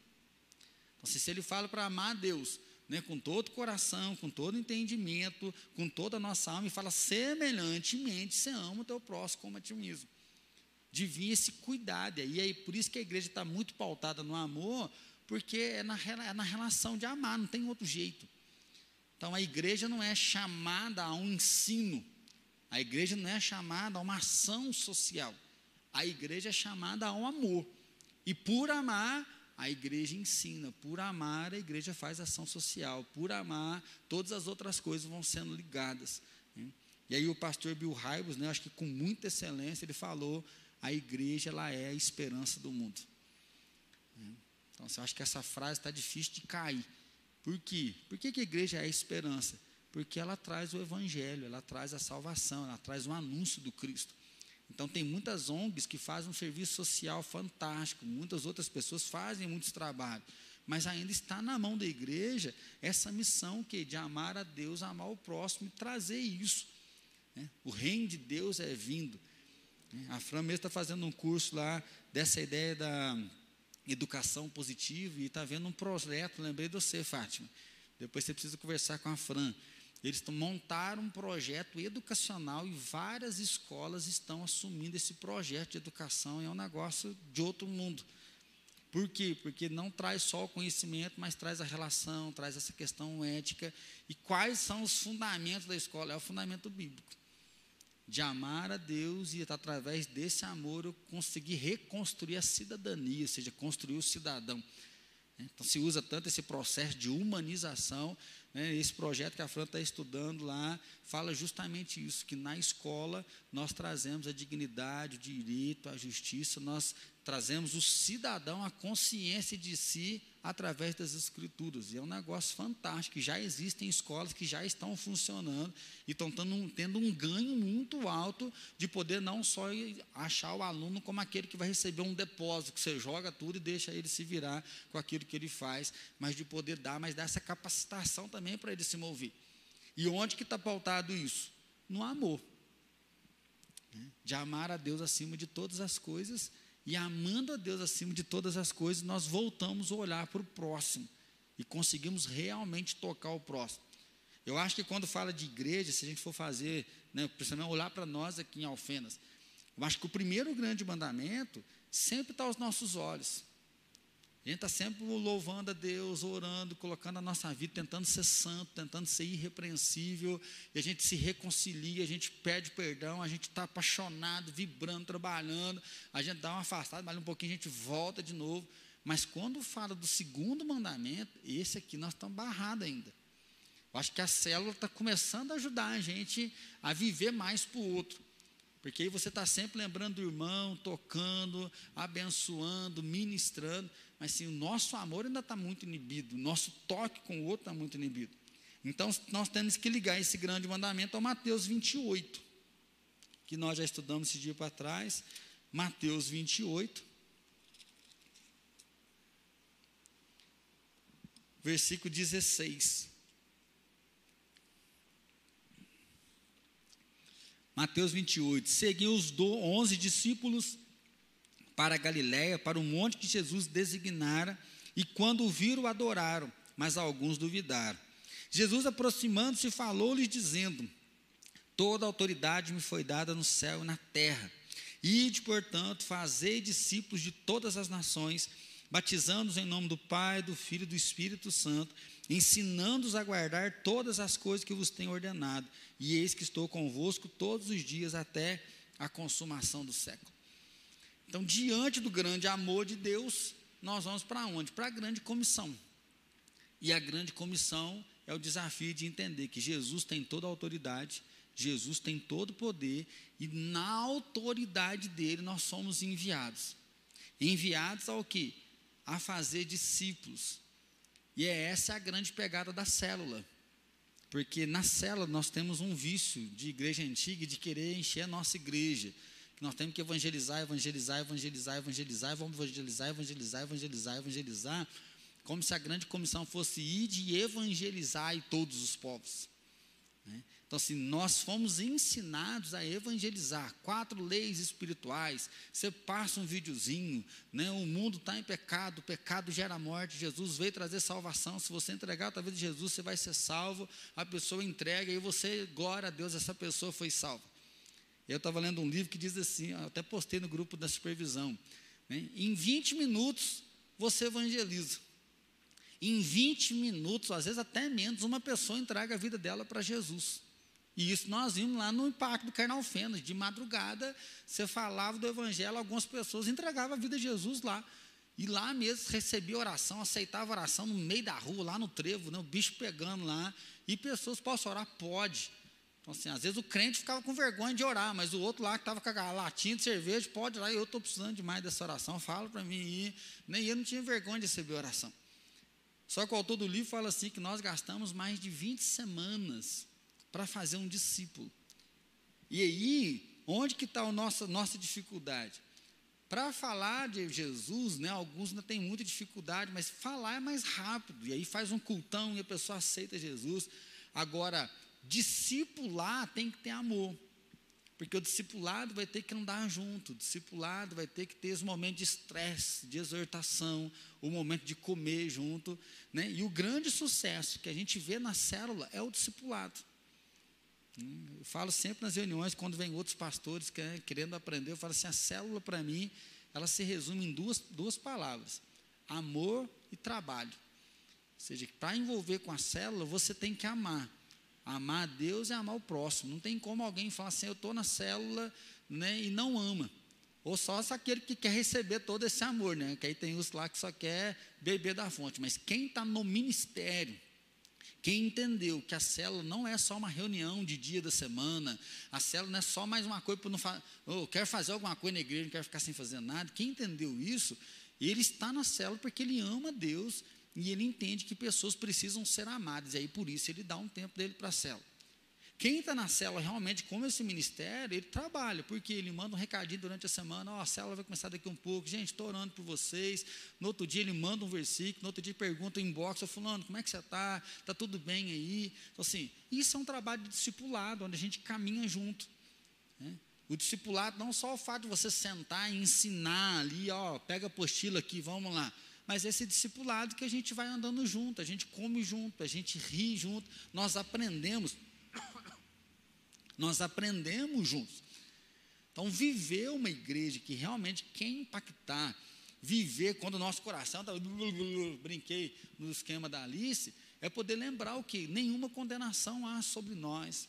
Então, se ele fala para amar a Deus, né, com todo o coração, com todo o entendimento, com toda a nossa alma, e fala semelhantemente, você ama o teu próximo como a ti mesmo. Devia esse cuidado, e aí por isso que a igreja está muito pautada no amor, porque é na, é na relação de amar, não tem outro jeito. Então a igreja não é chamada a um ensino, a igreja não é chamada a uma ação social, a igreja é chamada a um amor. E por amar, a igreja ensina, por amar, a igreja faz ação social, por amar, todas as outras coisas vão sendo ligadas. Né? E aí o pastor Bill Raibos, né, acho que com muita excelência, ele falou: a igreja ela é a esperança do mundo. Né? Então, eu acho que essa frase está difícil de cair. Por quê? Por que, que a igreja é a esperança? Porque ela traz o evangelho, ela traz a salvação, ela traz o anúncio do Cristo. Então, tem muitas ONGs que fazem um serviço social fantástico, muitas outras pessoas fazem muitos trabalhos, mas ainda está na mão da igreja essa missão que de amar a Deus, amar o próximo e trazer isso. Né? O reino de Deus é vindo. Né? A Fran mesmo está fazendo um curso lá dessa ideia da educação positiva e está vendo um projeto, lembrei de você, Fátima. Depois você precisa conversar com a Fran eles montaram um projeto educacional e várias escolas estão assumindo esse projeto de educação. É um negócio de outro mundo. Por quê? Porque não traz só o conhecimento, mas traz a relação, traz essa questão ética. E quais são os fundamentos da escola? É o fundamento bíblico. De amar a Deus e através desse amor eu conseguir reconstruir a cidadania, ou seja, construir o cidadão. Então se usa tanto esse processo de humanização né, esse projeto que a Fran está estudando lá fala justamente isso: que na escola nós trazemos a dignidade, o direito, a justiça, nós trazemos o cidadão a consciência de si através das escrituras. E é um negócio fantástico. Já existem escolas que já estão funcionando e estão tendo, tendo um ganho muito alto de poder não só achar o aluno como aquele que vai receber um depósito, que você joga tudo e deixa ele se virar com aquilo que ele faz, mas de poder dar, mas dar essa capacitação também para ele se mover. E onde que está pautado isso? No amor. Né? De amar a Deus acima de todas as coisas e amando a Deus acima de todas as coisas, nós voltamos a olhar para o próximo e conseguimos realmente tocar o próximo. Eu acho que quando fala de igreja, se a gente for fazer, né, precisamos olhar para nós aqui em Alfenas, eu acho que o primeiro grande mandamento sempre está aos nossos olhos. A gente está sempre louvando a Deus, orando, colocando a nossa vida, tentando ser santo, tentando ser irrepreensível, e a gente se reconcilia, a gente pede perdão, a gente está apaixonado, vibrando, trabalhando, a gente dá uma afastada, mas um pouquinho a gente volta de novo. Mas quando fala do segundo mandamento, esse aqui nós estamos barrados ainda. Eu acho que a célula está começando a ajudar a gente a viver mais para o outro. Porque aí você está sempre lembrando do irmão, tocando, abençoando, ministrando. Mas sim, o nosso amor ainda está muito inibido, o nosso toque com o outro está muito inibido. Então, nós temos que ligar esse grande mandamento ao Mateus 28, que nós já estudamos esse dia para trás. Mateus 28. Versículo 16. Mateus 28. Seguiu os 11 discípulos para a Galiléia, para o monte que Jesus designara, e quando o viram, adoraram, mas alguns duvidaram. Jesus, aproximando-se, falou-lhes, dizendo: Toda autoridade me foi dada no céu e na terra. Ide, portanto, fazei discípulos de todas as nações, batizando-os em nome do Pai, do Filho e do Espírito Santo, ensinando-os a guardar todas as coisas que vos tenho ordenado. E eis que estou convosco todos os dias até a consumação do século. Então, diante do grande amor de Deus, nós vamos para onde? Para a grande comissão. E a grande comissão é o desafio de entender que Jesus tem toda a autoridade, Jesus tem todo o poder, e na autoridade dele nós somos enviados. Enviados ao que? A fazer discípulos. E é essa a grande pegada da célula. Porque na célula nós temos um vício de igreja antiga de querer encher a nossa igreja. Nós temos que evangelizar, evangelizar, evangelizar, evangelizar, vamos evangelizar, evangelizar, evangelizar, evangelizar, como se a grande comissão fosse ir de evangelizar todos os povos. Né? Então, assim, nós fomos ensinados a evangelizar quatro leis espirituais. Você passa um videozinho, né? o mundo está em pecado, o pecado gera morte. Jesus veio trazer salvação. Se você entregar a vida de Jesus, você vai ser salvo. A pessoa entrega e você, glória a Deus, essa pessoa foi salva. Eu estava lendo um livro que diz assim, até postei no grupo da supervisão. Né? Em 20 minutos você evangeliza. Em 20 minutos, às vezes até menos, uma pessoa entrega a vida dela para Jesus. E isso nós vimos lá no impacto do Carnal Fênix. De madrugada, você falava do Evangelho, algumas pessoas entregavam a vida de Jesus lá. E lá mesmo recebia oração, aceitava oração no meio da rua, lá no trevo, né, o bicho pegando lá. E pessoas, posso orar? Pode. Então, assim, às vezes o crente ficava com vergonha de orar, mas o outro lá que estava com a latinha de cerveja, pode orar, eu estou precisando demais dessa oração, fala para mim ir. Nem eu não tinha vergonha de receber oração. Só que o autor do livro fala assim que nós gastamos mais de 20 semanas para fazer um discípulo. E aí, onde que está a nossa, nossa dificuldade? Para falar de Jesus, né, alguns ainda têm muita dificuldade, mas falar é mais rápido. E aí faz um cultão e a pessoa aceita Jesus. Agora, discipular tem que ter amor. Porque o discipulado vai ter que andar junto, o discipulado vai ter que ter os momentos de estresse, de exortação, o momento de comer junto. Né? E o grande sucesso que a gente vê na célula é o discipulado. Eu falo sempre nas reuniões, quando vem outros pastores querendo aprender, eu falo assim: a célula para mim, ela se resume em duas, duas palavras: amor e trabalho. Ou seja, para envolver com a célula, você tem que amar. Amar a Deus é amar o próximo. Não tem como alguém falar assim: eu estou na célula né, e não ama. Ou só aquele que quer receber todo esse amor, né? Que aí tem os lá que só quer beber da fonte. Mas quem está no ministério, quem entendeu que a célula não é só uma reunião de dia da semana, a célula não é só mais uma coisa para não fazer, oh, quero fazer alguma coisa na igreja, não quero ficar sem fazer nada. Quem entendeu isso, ele está na célula porque ele ama Deus e ele entende que pessoas precisam ser amadas. E aí por isso ele dá um tempo dele para a célula. Quem está na célula realmente, como esse ministério, ele trabalha, porque ele manda um recadinho durante a semana, ó, oh, a célula vai começar daqui um pouco, gente, estou orando por vocês. No outro dia ele manda um versículo, no outro dia pergunta em inbox, eu fulano, como é que você está? Está tudo bem aí? Então, assim, isso é um trabalho de discipulado, onde a gente caminha junto. Né? O discipulado não só o fato de você sentar e ensinar ali, ó, pega a apostila aqui, vamos lá. Mas esse discipulado que a gente vai andando junto, a gente come junto, a gente ri junto, nós aprendemos nós aprendemos juntos. Então, viver uma igreja que realmente quer impactar, viver quando o nosso coração está. Brinquei no esquema da Alice, é poder lembrar o que? Nenhuma condenação há sobre nós.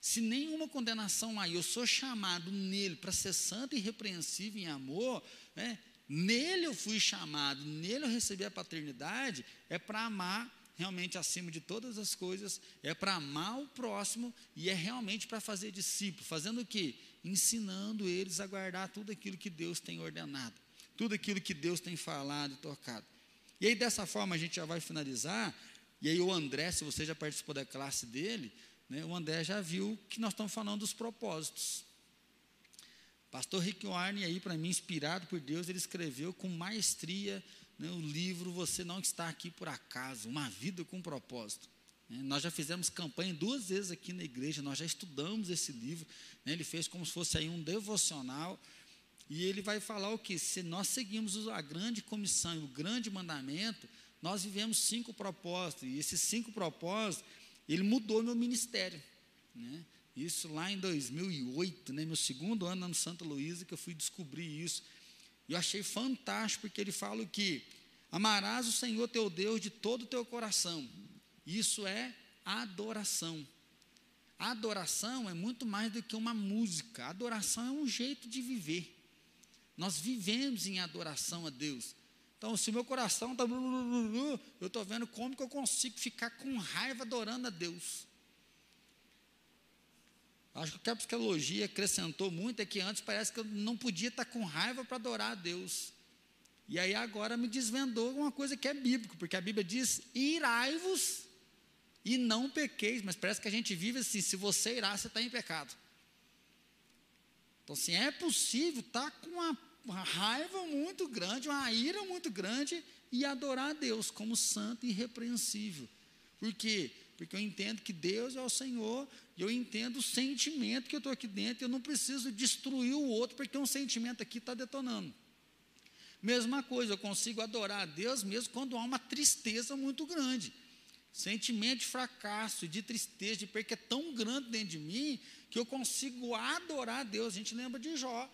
Se nenhuma condenação há, e eu sou chamado nele para ser santo e irrepreensível em amor, né? Nele eu fui chamado, nele eu recebi a paternidade, é para amar realmente acima de todas as coisas, é para amar o próximo e é realmente para fazer discípulo, fazendo o quê? Ensinando eles a guardar tudo aquilo que Deus tem ordenado, tudo aquilo que Deus tem falado e tocado. E aí dessa forma a gente já vai finalizar, e aí o André, se você já participou da classe dele, né, o André já viu que nós estamos falando dos propósitos. Pastor Rick Warren, aí para mim, inspirado por Deus, ele escreveu com maestria né, o livro Você Não Está Aqui Por Acaso, Uma Vida com Propósito. Né, nós já fizemos campanha duas vezes aqui na igreja, nós já estudamos esse livro, né, ele fez como se fosse aí um devocional, e ele vai falar o que? Se nós seguimos a grande comissão e o grande mandamento, nós vivemos cinco propósitos, e esses cinco propósitos, ele mudou meu ministério. Né? Isso lá em 2008, né, meu segundo ano no Santa Luísa, que eu fui descobrir isso. E eu achei fantástico, porque ele fala que amarás o Senhor teu Deus de todo o teu coração. Isso é adoração. adoração é muito mais do que uma música. adoração é um jeito de viver. Nós vivemos em adoração a Deus. Então, se meu coração está. Eu estou vendo como que eu consigo ficar com raiva adorando a Deus. Acho que a psicologia acrescentou muito, é que antes parece que eu não podia estar com raiva para adorar a Deus. E aí agora me desvendou uma coisa que é bíblico, porque a Bíblia diz: irai-vos e não pequeis, mas parece que a gente vive assim: se você irá, você está em pecado. Então, assim, é possível estar com uma, uma raiva muito grande, uma ira muito grande e adorar a Deus como santo e irrepreensível. Por quê? Porque eu entendo que Deus é o Senhor e eu entendo o sentimento que eu estou aqui dentro. Eu não preciso destruir o outro porque um sentimento aqui está detonando. Mesma coisa, eu consigo adorar a Deus mesmo quando há uma tristeza muito grande. Sentimento de fracasso, de tristeza, de perca é tão grande dentro de mim que eu consigo adorar a Deus. A gente lembra de Jó.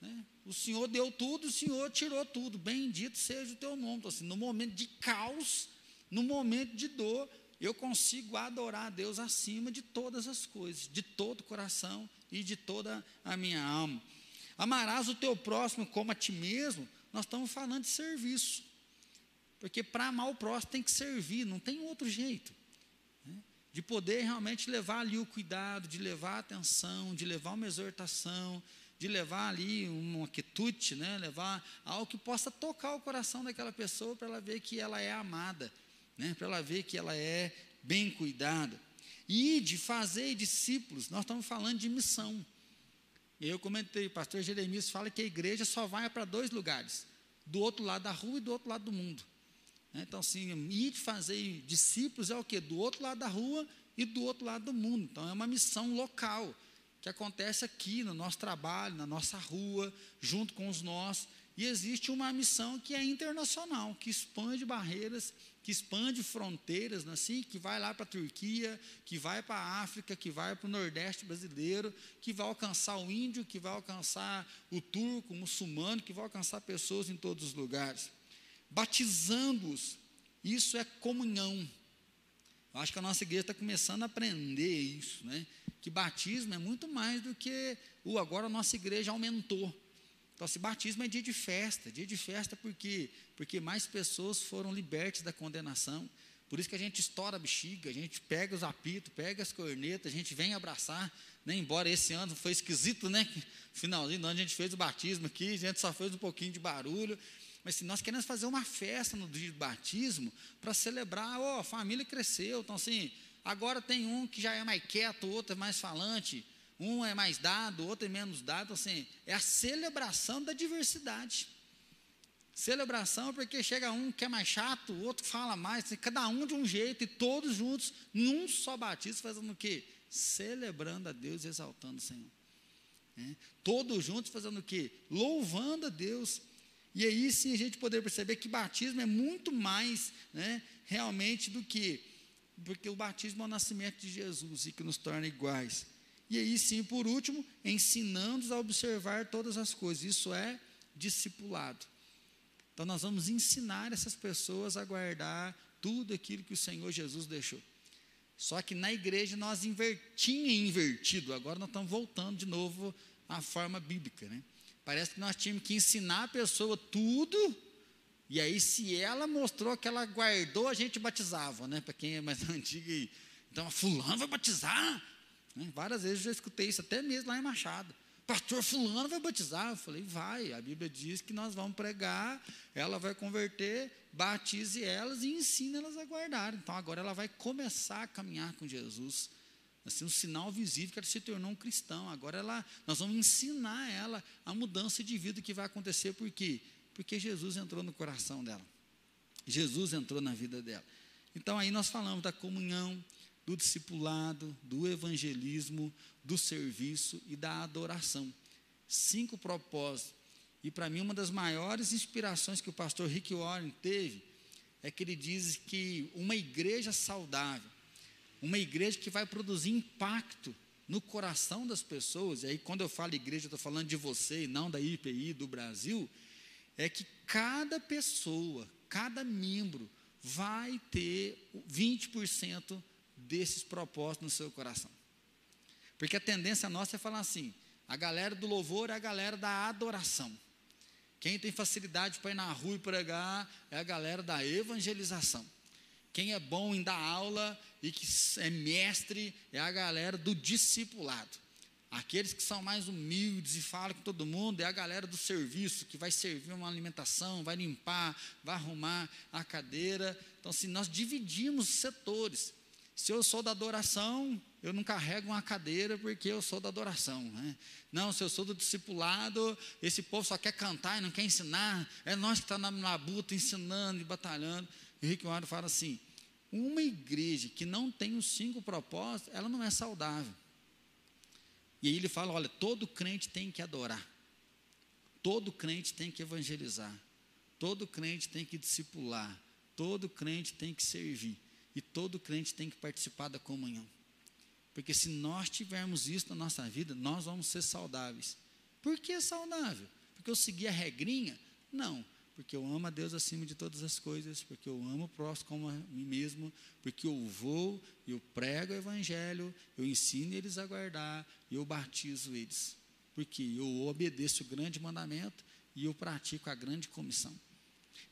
Né? O Senhor deu tudo, o Senhor tirou tudo. Bendito seja o teu nome. Então, assim, no momento de caos, no momento de dor, eu consigo adorar a Deus acima de todas as coisas, de todo o coração e de toda a minha alma. Amarás o teu próximo como a ti mesmo, nós estamos falando de serviço. Porque para amar o próximo tem que servir, não tem outro jeito. Né? De poder realmente levar ali o cuidado, de levar a atenção, de levar uma exortação, de levar ali uma quitute, né? levar algo que possa tocar o coração daquela pessoa para ela ver que ela é amada né, para ela ver que ela é bem cuidada. E de fazer discípulos, nós estamos falando de missão. Eu comentei, o pastor Jeremias fala que a igreja só vai para dois lugares, do outro lado da rua e do outro lado do mundo. Né, então, assim, ir fazer discípulos é o quê? Do outro lado da rua e do outro lado do mundo. Então, é uma missão local, que acontece aqui no nosso trabalho, na nossa rua, junto com os nossos. E existe uma missão que é internacional, que expande barreiras que expande fronteiras, é assim, que vai lá para a Turquia, que vai para a África, que vai para o Nordeste brasileiro, que vai alcançar o índio, que vai alcançar o turco, o muçulmano, que vai alcançar pessoas em todos os lugares. Batizando-os, isso é comunhão. Eu acho que a nossa igreja está começando a aprender isso, né? Que batismo é muito mais do que o agora a nossa igreja aumentou. Então, esse batismo é dia de festa, dia de festa porque porque mais pessoas foram libertas da condenação. Por isso que a gente estoura a bexiga, a gente pega os apitos, pega as cornetas, a gente vem abraçar, né? embora esse ano foi esquisito, né? [laughs] Finalzinho do ano a gente fez o batismo aqui, a gente só fez um pouquinho de barulho. Mas assim, nós queremos fazer uma festa no dia do batismo para celebrar, ó, oh, a família cresceu. Então, assim, agora tem um que já é mais quieto, o outro é mais falante um é mais dado, outro é menos dado, assim, é a celebração da diversidade. Celebração porque chega um que é mais chato, o outro fala mais, assim, cada um de um jeito e todos juntos, num só batismo, fazendo o quê? Celebrando a Deus e exaltando o Senhor. É? Todos juntos fazendo o quê? Louvando a Deus. E aí sim a gente poder perceber que batismo é muito mais né, realmente do que, porque o batismo é o nascimento de Jesus e que nos torna iguais. E aí sim, por último, ensinando-os a observar todas as coisas. Isso é discipulado. Então nós vamos ensinar essas pessoas a guardar tudo aquilo que o Senhor Jesus deixou. Só que na igreja nós invertinha invertido, agora nós estamos voltando de novo à forma bíblica, né? Parece que nós tínhamos que ensinar a pessoa tudo E aí, se ela mostrou que ela guardou, a gente batizava, né? Para quem é mais [laughs] antigo. E, então, fulano vai batizar? Né? Várias vezes eu já escutei isso, até mesmo lá em Machado. Pastor fulano vai batizar? Eu falei, vai. A Bíblia diz que nós vamos pregar, ela vai converter, batize elas e ensine elas a guardar. Então, agora ela vai começar a caminhar com Jesus assim, um sinal visível que ela se tornou um cristão. Agora ela, nós vamos ensinar ela a mudança de vida que vai acontecer, por quê? Porque Jesus entrou no coração dela. Jesus entrou na vida dela. Então aí nós falamos da comunhão, do discipulado, do evangelismo, do serviço e da adoração. Cinco propósitos. E para mim, uma das maiores inspirações que o pastor Rick Warren teve é que ele diz que uma igreja saudável uma igreja que vai produzir impacto no coração das pessoas, e aí quando eu falo igreja, eu estou falando de você e não da IPI do Brasil, é que cada pessoa, cada membro vai ter 20% desses propósitos no seu coração. Porque a tendência nossa é falar assim: a galera do louvor é a galera da adoração. Quem tem facilidade para ir na rua e pregar é a galera da evangelização. Quem é bom em dar aula e que é mestre é a galera do discipulado. Aqueles que são mais humildes e falam com todo mundo é a galera do serviço, que vai servir uma alimentação, vai limpar, vai arrumar a cadeira. Então, se assim, nós dividimos setores. Se eu sou da adoração, eu não carrego uma cadeira porque eu sou da adoração. Né? Não, se eu sou do discipulado, esse povo só quer cantar e não quer ensinar. É nós que estamos tá na labuta ensinando e batalhando. E Rick Warren fala assim: uma igreja que não tem os cinco propósitos, ela não é saudável. E aí ele fala: olha, todo crente tem que adorar, todo crente tem que evangelizar, todo crente tem que discipular, todo crente tem que servir, e todo crente tem que participar da comunhão. Porque se nós tivermos isso na nossa vida, nós vamos ser saudáveis. Por que saudável? Porque eu segui a regrinha? Não porque eu amo a Deus acima de todas as coisas, porque eu amo o próximo como a mim mesmo, porque eu vou, eu prego o Evangelho, eu ensino eles a guardar, eu batizo eles, porque eu obedeço o grande mandamento e eu pratico a grande comissão.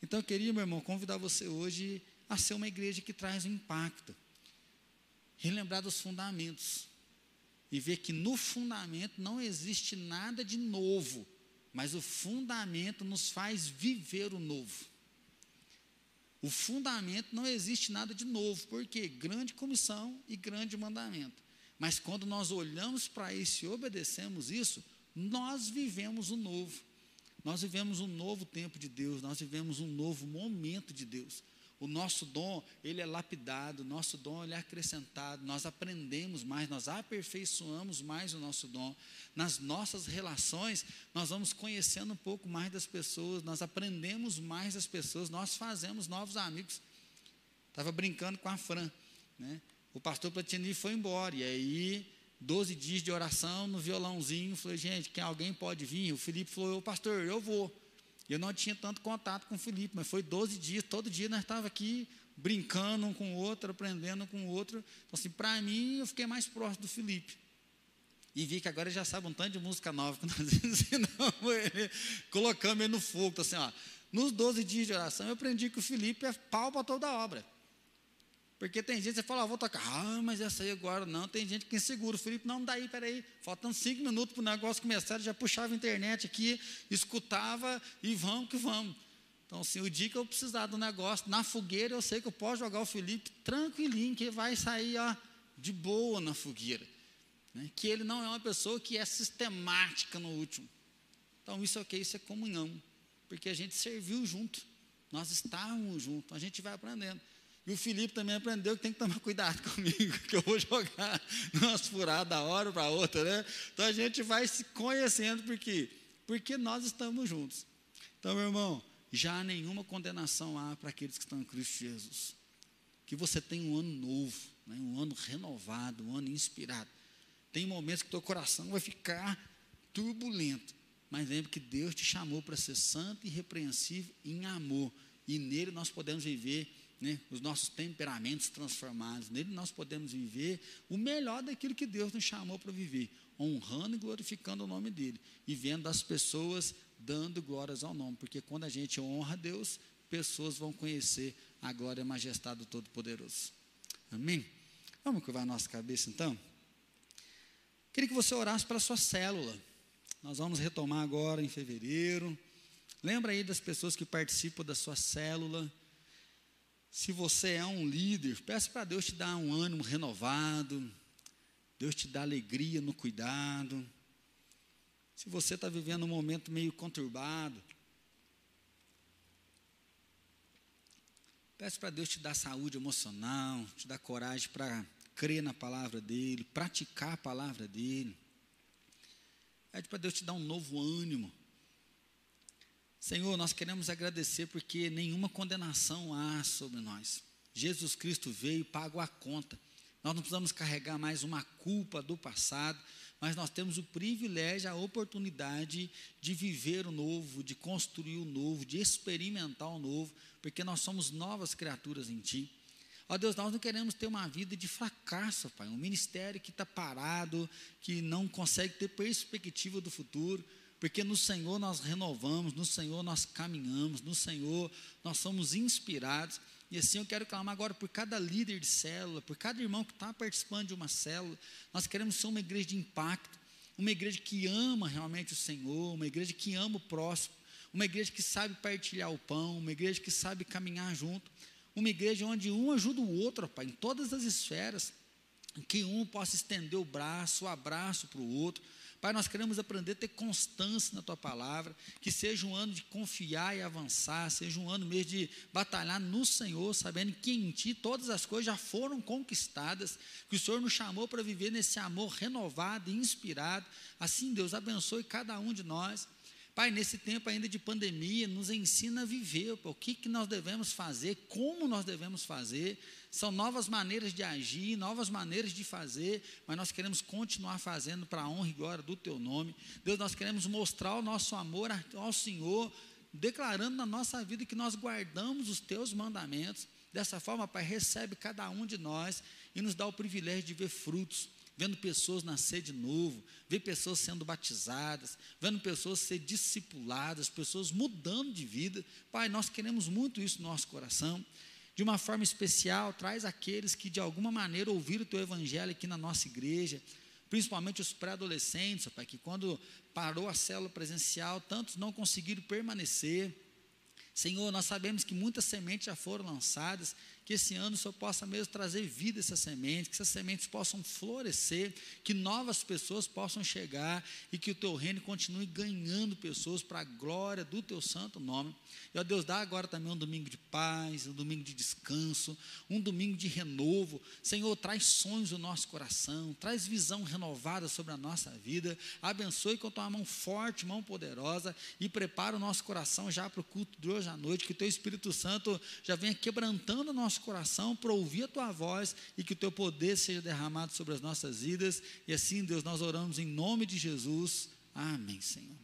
Então eu queria, meu irmão, convidar você hoje a ser uma igreja que traz um impacto, relembrar dos fundamentos, e ver que no fundamento não existe nada de novo, mas o fundamento nos faz viver o novo. O fundamento não existe nada de novo, porque grande comissão e grande mandamento. Mas quando nós olhamos para isso e obedecemos isso, nós vivemos o novo. Nós vivemos um novo tempo de Deus, nós vivemos um novo momento de Deus. O nosso dom, ele é lapidado, o nosso dom ele é acrescentado, nós aprendemos mais, nós aperfeiçoamos mais o nosso dom. Nas nossas relações, nós vamos conhecendo um pouco mais das pessoas, nós aprendemos mais das pessoas, nós fazemos novos amigos. Estava brincando com a Fran, né? O pastor Platini foi embora, e aí 12 dias de oração no violãozinho. Falei, gente, quem alguém pode vir? O Felipe falou, pastor, eu vou. Eu não tinha tanto contato com o Felipe, mas foi 12 dias, todo dia nós estávamos aqui brincando um com o outro, aprendendo com o outro. Então, assim, para mim, eu fiquei mais próximo do Felipe. E vi que agora ele já sabe um tanto de música nova que [laughs] nós ensinamos ele, colocamos ele no fogo. Então, assim, ó, nos 12 dias de oração, eu aprendi que o Felipe é pau para toda obra. Porque tem gente que fala, ah, vou tocar, ah, mas essa aí agora não. Tem gente que insegura. Felipe, não, daí, peraí, faltando cinco minutos para o negócio começar, já puxava a internet aqui, escutava e vamos que vamos. Então, assim, o dia que eu precisar do negócio, na fogueira, eu sei que eu posso jogar o Felipe tranquilinho, que vai sair ó, de boa na fogueira. Né? Que ele não é uma pessoa que é sistemática no último. Então, isso é o que? Isso é comunhão. Porque a gente serviu junto. Nós estávamos juntos, a gente vai aprendendo. E o Felipe também aprendeu que tem que tomar cuidado [laughs] comigo, que eu vou jogar [laughs] umas furadas da hora para outra, né? Então a gente vai se conhecendo, por quê? Porque nós estamos juntos. Então, meu irmão, já nenhuma condenação há para aqueles que estão em Cristo Jesus. Que você tenha um ano novo, né? um ano renovado, um ano inspirado. Tem momentos que teu coração vai ficar turbulento, mas lembre que Deus te chamou para ser santo e repreensível em amor, e nele nós podemos viver né, os nossos temperamentos transformados. Nele nós podemos viver o melhor daquilo que Deus nos chamou para viver, honrando e glorificando o nome dele e vendo as pessoas dando glórias ao nome, porque quando a gente honra Deus, pessoas vão conhecer a glória e a majestade do Todo-Poderoso. Amém? Vamos curvar a nossa cabeça então? Queria que você orasse para a sua célula. Nós vamos retomar agora em fevereiro. Lembra aí das pessoas que participam da sua célula. Se você é um líder, peça para Deus te dar um ânimo renovado. Deus te dá alegria no cuidado. Se você está vivendo um momento meio conturbado, peça para Deus te dar saúde emocional, te dar coragem para crer na palavra dEle, praticar a palavra dEle. Pede para Deus te dar um novo ânimo. Senhor, nós queremos agradecer porque nenhuma condenação há sobre nós. Jesus Cristo veio e pagou a conta. Nós não precisamos carregar mais uma culpa do passado, mas nós temos o privilégio, a oportunidade de viver o novo, de construir o novo, de experimentar o novo, porque nós somos novas criaturas em Ti. Ó Deus, nós não queremos ter uma vida de fracasso, Pai, um ministério que está parado, que não consegue ter perspectiva do futuro, porque no Senhor nós renovamos, no Senhor nós caminhamos, no Senhor nós somos inspirados. E assim eu quero clamar agora por cada líder de célula, por cada irmão que está participando de uma célula. Nós queremos ser uma igreja de impacto, uma igreja que ama realmente o Senhor, uma igreja que ama o próximo, uma igreja que sabe partilhar o pão, uma igreja que sabe caminhar junto, uma igreja onde um ajuda o outro, Pai, em todas as esferas, que um possa estender o braço, o abraço para o outro, Pai, nós queremos aprender a ter constância na tua palavra, que seja um ano de confiar e avançar, seja um ano mesmo de batalhar no Senhor, sabendo que em ti todas as coisas já foram conquistadas, que o Senhor nos chamou para viver nesse amor renovado e inspirado. Assim, Deus, abençoe cada um de nós. Pai, nesse tempo ainda de pandemia, nos ensina a viver, o que, que nós devemos fazer, como nós devemos fazer, são novas maneiras de agir, novas maneiras de fazer, mas nós queremos continuar fazendo para a honra e glória do Teu nome. Deus, nós queremos mostrar o nosso amor ao Senhor, declarando na nossa vida que nós guardamos os Teus mandamentos. Dessa forma, Pai, recebe cada um de nós e nos dá o privilégio de ver frutos vendo pessoas nascer de novo, ver pessoas sendo batizadas, vendo pessoas ser discipuladas, pessoas mudando de vida. Pai, nós queremos muito isso no nosso coração de uma forma especial, traz aqueles que de alguma maneira ouviram o teu evangelho aqui na nossa igreja, principalmente os pré-adolescentes, Pai, que quando parou a célula presencial, tantos não conseguiram permanecer. Senhor, nós sabemos que muitas sementes já foram lançadas que esse ano o Senhor possa mesmo trazer vida a essas sementes, que essas sementes possam florescer, que novas pessoas possam chegar e que o teu reino continue ganhando pessoas para a glória do teu santo nome. E ó Deus, dá agora também um domingo de paz, um domingo de descanso, um domingo de renovo. Senhor, traz sonhos no nosso coração, traz visão renovada sobre a nossa vida. Abençoe com a tua mão forte, mão poderosa e prepara o nosso coração já para o culto de hoje à noite, que o teu Espírito Santo já venha quebrantando o nosso nosso coração para ouvir a tua voz e que o teu poder seja derramado sobre as nossas vidas. E assim, Deus, nós oramos em nome de Jesus. Amém, Senhor.